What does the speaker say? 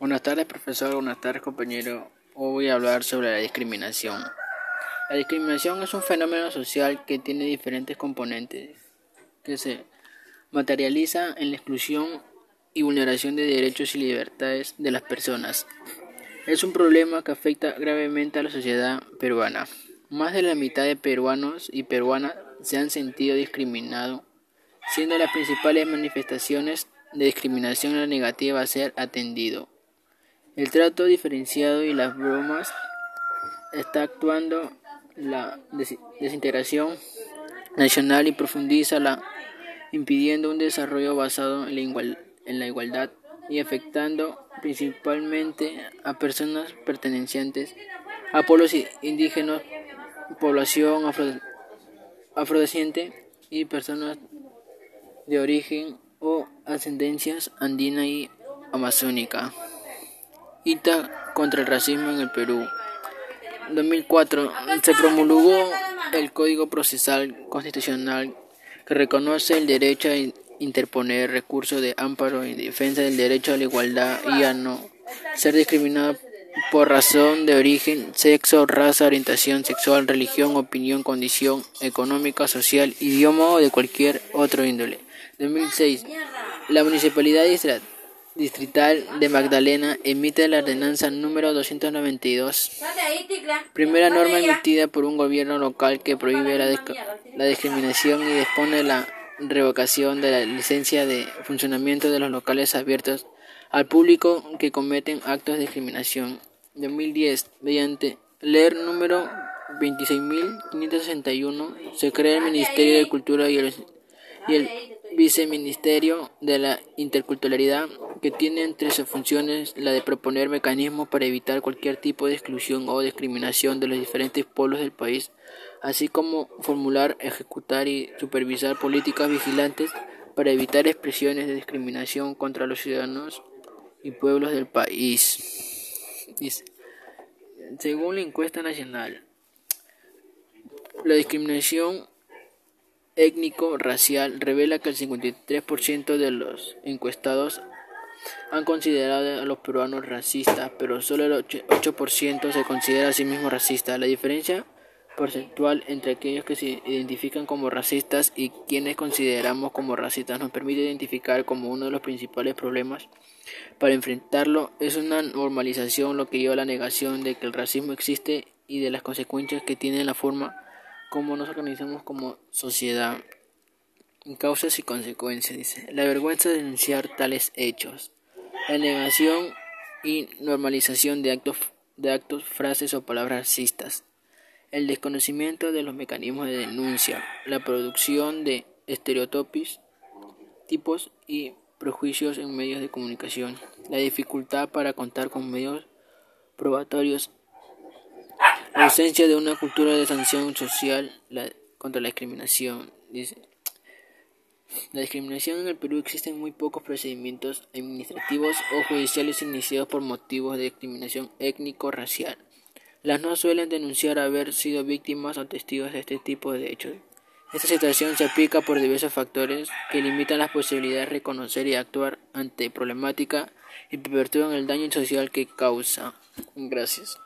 Buenas tardes, profesor. Buenas tardes, compañero. Hoy voy a hablar sobre la discriminación. La discriminación es un fenómeno social que tiene diferentes componentes, que se materializa en la exclusión y vulneración de derechos y libertades de las personas. Es un problema que afecta gravemente a la sociedad peruana. Más de la mitad de peruanos y peruanas se han sentido discriminados, siendo las principales manifestaciones de discriminación la negativa a ser atendido el trato diferenciado y las bromas está actuando la desintegración nacional y profundiza la impidiendo un desarrollo basado en la, igualdad y afectando principalmente a personas pertenecientes a pueblos indígenas, población afro, afrodescendiente y personas de origen o ascendencias andina y amazónica. ITA contra el racismo en el Perú. En 2004 se promulgó el Código Procesal Constitucional que reconoce el derecho a interponer recursos de amparo en defensa del derecho a la igualdad y a no ser discriminado por razón de origen, sexo, raza, orientación sexual, religión, opinión, condición económica, social, idioma o de cualquier otro índole. 2006. La Municipalidad de Distrital de Magdalena emite la ordenanza número 292, primera norma emitida por un gobierno local que prohíbe la, discriminación y dispone la revocación de la licencia de funcionamiento de los locales abiertos al público que cometen actos de discriminación. 2010, mediante ley número 26.561, se crea el Ministerio de Cultura y el, y el Viceministerio de la Interculturalidad, que tiene entre sus funciones la de proponer mecanismos para evitar cualquier tipo de exclusión o discriminación de los diferentes pueblos del país, así como formular, ejecutar y supervisar políticas vigilantes para evitar expresiones de discriminación contra los ciudadanos y pueblos del país. Según la encuesta nacional, la discriminación étnico-racial revela que el 53% de los encuestados han considerado a los peruanos racistas, pero solo el 8% se considera a sí mismo racista. La diferencia porcentual entre aquellos que se identifican como racistas y quienes consideramos como racistas nos permite identificar como uno de los principales problemas para enfrentarlo es una normalización lo que lleva a la negación de que el racismo existe y de las consecuencias que tiene la forma cómo nos organizamos como sociedad. Causas y consecuencias, dice. La vergüenza de denunciar tales hechos. La negación y normalización de actos, de actos, frases o palabras racistas. El desconocimiento de los mecanismos de denuncia. La producción de estereotipos tipos y prejuicios en medios de comunicación. La dificultad para contar con medios probatorios la ausencia de una cultura de sanción social contra la discriminación. Dice, la discriminación en el Perú existen muy pocos procedimientos administrativos o judiciales iniciados por motivos de discriminación étnico-racial. Las no suelen denunciar haber sido víctimas o testigos de este tipo de hechos. Esta situación se aplica por diversos factores que limitan las posibilidades de reconocer y actuar ante problemática y perpetúan el daño social que causa. Gracias.